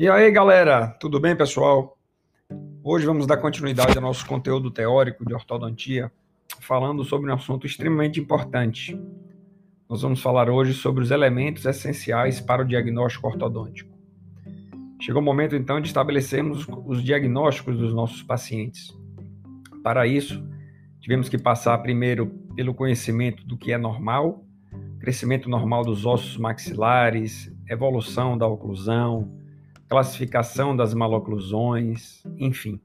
E aí, galera, tudo bem, pessoal? Hoje vamos dar continuidade ao nosso conteúdo teórico de ortodontia, falando sobre um assunto extremamente importante. Nós vamos falar hoje sobre os elementos essenciais para o diagnóstico ortodôntico. Chegou o momento então de estabelecermos os diagnósticos dos nossos pacientes. Para isso, tivemos que passar primeiro pelo conhecimento do que é normal, crescimento normal dos ossos maxilares, evolução da oclusão, classificação das maloclusões, enfim.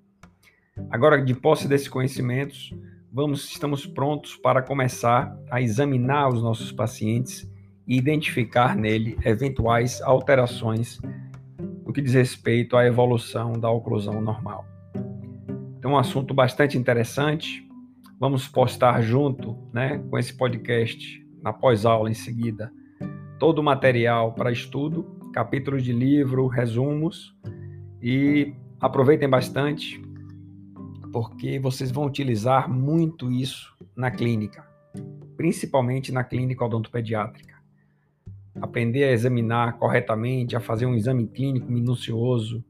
Agora, de posse desses conhecimentos, vamos, estamos prontos para começar a examinar os nossos pacientes e identificar nele eventuais alterações no que diz respeito à evolução da oclusão normal. Então, um assunto bastante interessante. Vamos postar junto, né, com esse podcast na pós-aula em seguida, todo o material para estudo capítulos de livro, resumos e aproveitem bastante, porque vocês vão utilizar muito isso na clínica, principalmente na clínica odontopediátrica. Aprender a examinar corretamente, a fazer um exame clínico minucioso,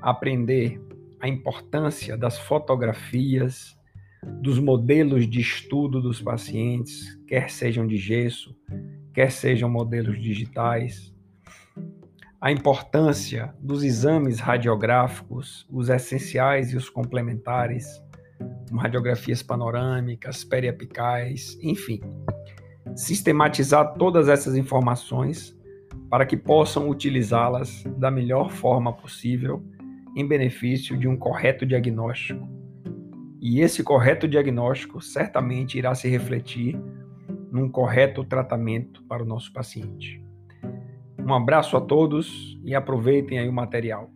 aprender a importância das fotografias, dos modelos de estudo dos pacientes, quer sejam de gesso, quer sejam modelos digitais a importância dos exames radiográficos, os essenciais e os complementares, como radiografias panorâmicas, periapicais, enfim. Sistematizar todas essas informações para que possam utilizá-las da melhor forma possível em benefício de um correto diagnóstico. E esse correto diagnóstico certamente irá se refletir num correto tratamento para o nosso paciente. Um abraço a todos e aproveitem aí o material.